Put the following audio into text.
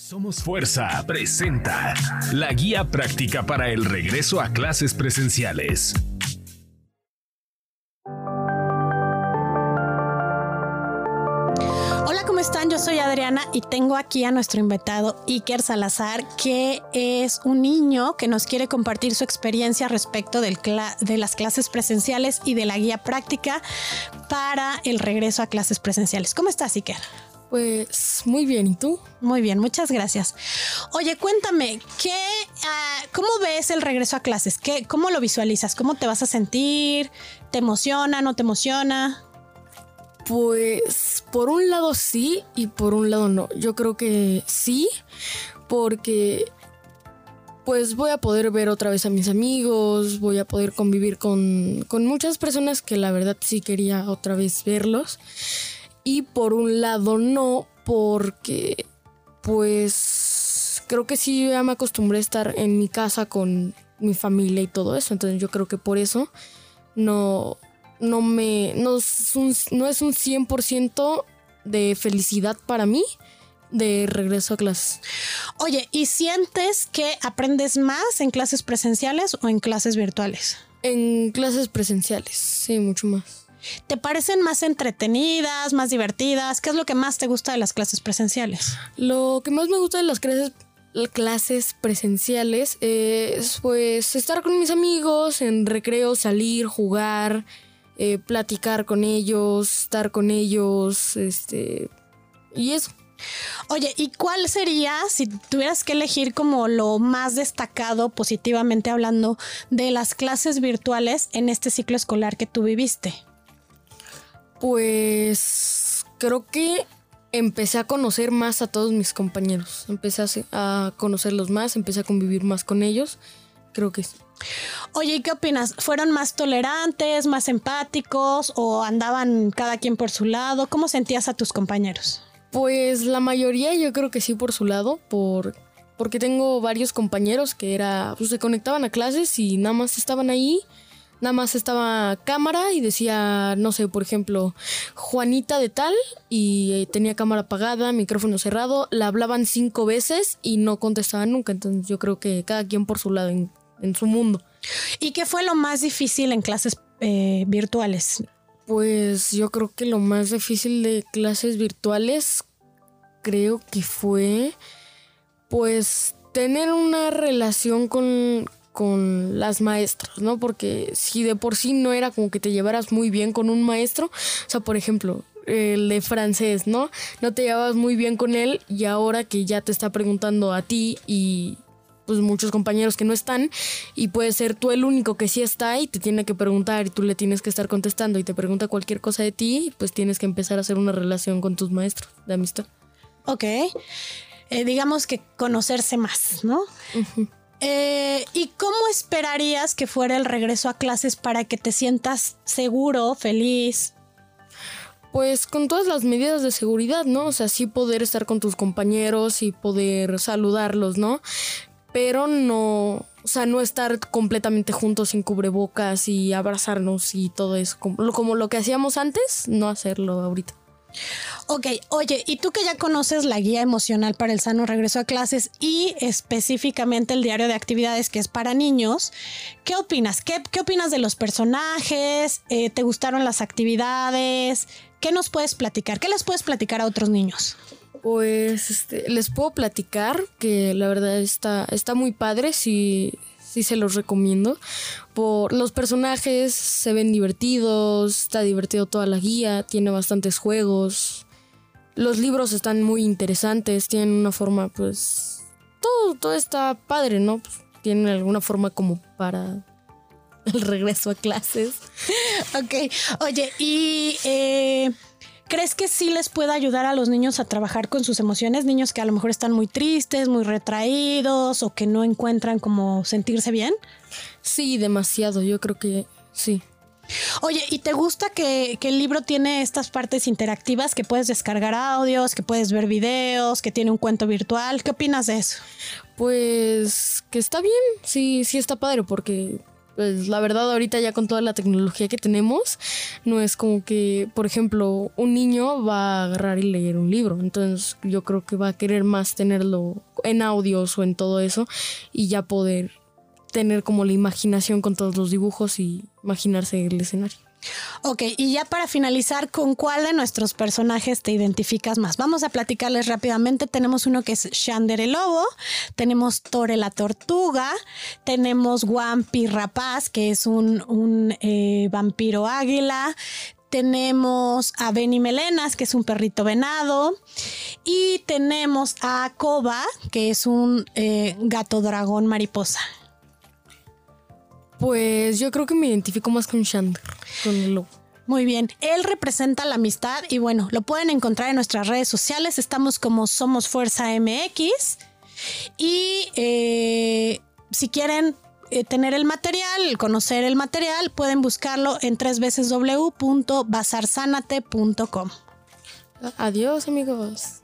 Somos Fuerza presenta la guía práctica para el regreso a clases presenciales. Hola, ¿cómo están? Yo soy Adriana y tengo aquí a nuestro invitado Iker Salazar, que es un niño que nos quiere compartir su experiencia respecto de las clases presenciales y de la guía práctica para el regreso a clases presenciales. ¿Cómo estás, Iker? Pues muy bien, ¿y tú? Muy bien, muchas gracias. Oye, cuéntame, ¿qué, ah, ¿cómo ves el regreso a clases? ¿Qué, ¿Cómo lo visualizas? ¿Cómo te vas a sentir? ¿Te emociona? ¿No te emociona? Pues por un lado sí y por un lado no. Yo creo que sí, porque pues voy a poder ver otra vez a mis amigos, voy a poder convivir con, con muchas personas que la verdad sí quería otra vez verlos y por un lado no, porque pues creo que sí ya me acostumbré a estar en mi casa con mi familia y todo eso, entonces yo creo que por eso no, no me, no es un, no es un 100% de felicidad para mí de regreso a clases. Oye, ¿y sientes que aprendes más en clases presenciales o en clases virtuales? En clases presenciales, sí, mucho más. ¿Te parecen más entretenidas, más divertidas? ¿Qué es lo que más te gusta de las clases presenciales? Lo que más me gusta de las clases, clases presenciales es pues estar con mis amigos en recreo, salir, jugar, eh, platicar con ellos, estar con ellos, este y eso. Oye, ¿y cuál sería, si tuvieras que elegir como lo más destacado positivamente hablando de las clases virtuales en este ciclo escolar que tú viviste? Pues creo que empecé a conocer más a todos mis compañeros. Empecé a, conocerlos más, empecé a convivir más con ellos. Creo que sí. Oye, ¿y qué opinas? ¿Fueron más tolerantes, más empáticos o andaban cada quien por su lado? ¿Cómo sentías a tus compañeros? Pues la mayoría yo creo que sí por su lado, por, porque tengo varios compañeros que era, pues se conectaban a clases y nada más estaban ahí Nada más estaba cámara y decía, no sé, por ejemplo, Juanita de tal y eh, tenía cámara apagada, micrófono cerrado, la hablaban cinco veces y no contestaban nunca. Entonces yo creo que cada quien por su lado en, su mundo. ¿Y qué fue lo más difícil en clases eh, virtuales? Pues yo creo que lo más difícil de clases virtuales creo que fue pues tener una relación con, con las maestras, ¿no? Porque si de por sí no era como que te llevaras muy bien con un maestro, o sea, por ejemplo, el de francés, ¿no? No te llevabas muy bien con él y ahora que ya te está preguntando a ti y pues muchos compañeros que no están y puede ser tú el único que sí está y te tiene que preguntar y tú le tienes que estar contestando y te pregunta cualquier cosa de ti, pues tienes que empezar a hacer una relación con tus maestros de amistad. Ok. Eh, digamos que conocerse más, ¿no? Eh, ¿Y cómo esperarías que fuera el regreso a clases para que te sientas seguro, feliz? Pues con todas las medidas de seguridad, ¿no? O sea, sí poder estar con tus compañeros y poder saludarlos, ¿no? Pero no, o sea, no estar completamente juntos sin cubrebocas y abrazarnos y todo eso. Como, como lo que hacíamos antes, no hacerlo ahorita. Ok, oye, y tú que ya conoces la guía emocional para el sano regreso a clases y específicamente el diario de actividades que es para niños, ¿qué opinas? ¿Qué, opinas de los personajes? Eh, ¿Te gustaron las actividades? ¿Qué nos puedes platicar? ¿Qué les puedes platicar a otros niños? Pues este, les puedo platicar que la verdad está, está muy padre si, sí se los recomiendo. Por los personajes se ven divertidos, está divertido toda la guía, tiene bastantes juegos. Los libros están muy interesantes, tienen una forma, pues. Todo, todo está padre, ¿no? Pues, tienen alguna forma como para el regreso a clases. ok. Oye, y. Eh, ¿Crees que sí les puede ayudar a los niños a trabajar con sus emociones? Niños que a lo mejor están muy tristes, muy retraídos o que no encuentran como sentirse bien. Sí, demasiado. Yo creo que sí. Oye, ¿y te gusta que, el libro tiene estas partes interactivas que puedes descargar audios, que puedes ver videos, que tiene un cuento virtual? ¿Qué opinas de eso? Pues que está bien, sí, sí está padre porque pues la verdad ahorita ya con toda la tecnología que tenemos, no es como que, por ejemplo, un niño va a agarrar y leer un libro, entonces yo creo que va a querer más tenerlo en audios o en todo eso y ya poder tener como la imaginación con todos los dibujos y imaginarse el escenario. Ok, y ya para finalizar, ¿con cuál de nuestros personajes te identificas más? Vamos a platicarles rápidamente. Tenemos uno que es Shander el Lobo, tenemos Tore la Tortuga, tenemos Wampi Rapaz, que es un, eh, vampiro águila, tenemos a Benny Melenas, que es un perrito venado, y tenemos a Koba, que es un eh, gato dragón mariposa. Pues yo creo que me identifico más con Shander, con el lobo. Muy bien, él representa la amistad y bueno, lo pueden encontrar en nuestras redes sociales, estamos como Somos Fuerza MX y eh, si quieren eh, tener el material, conocer el material, pueden buscarlo en www.bazarsanate.com. Adiós amigos.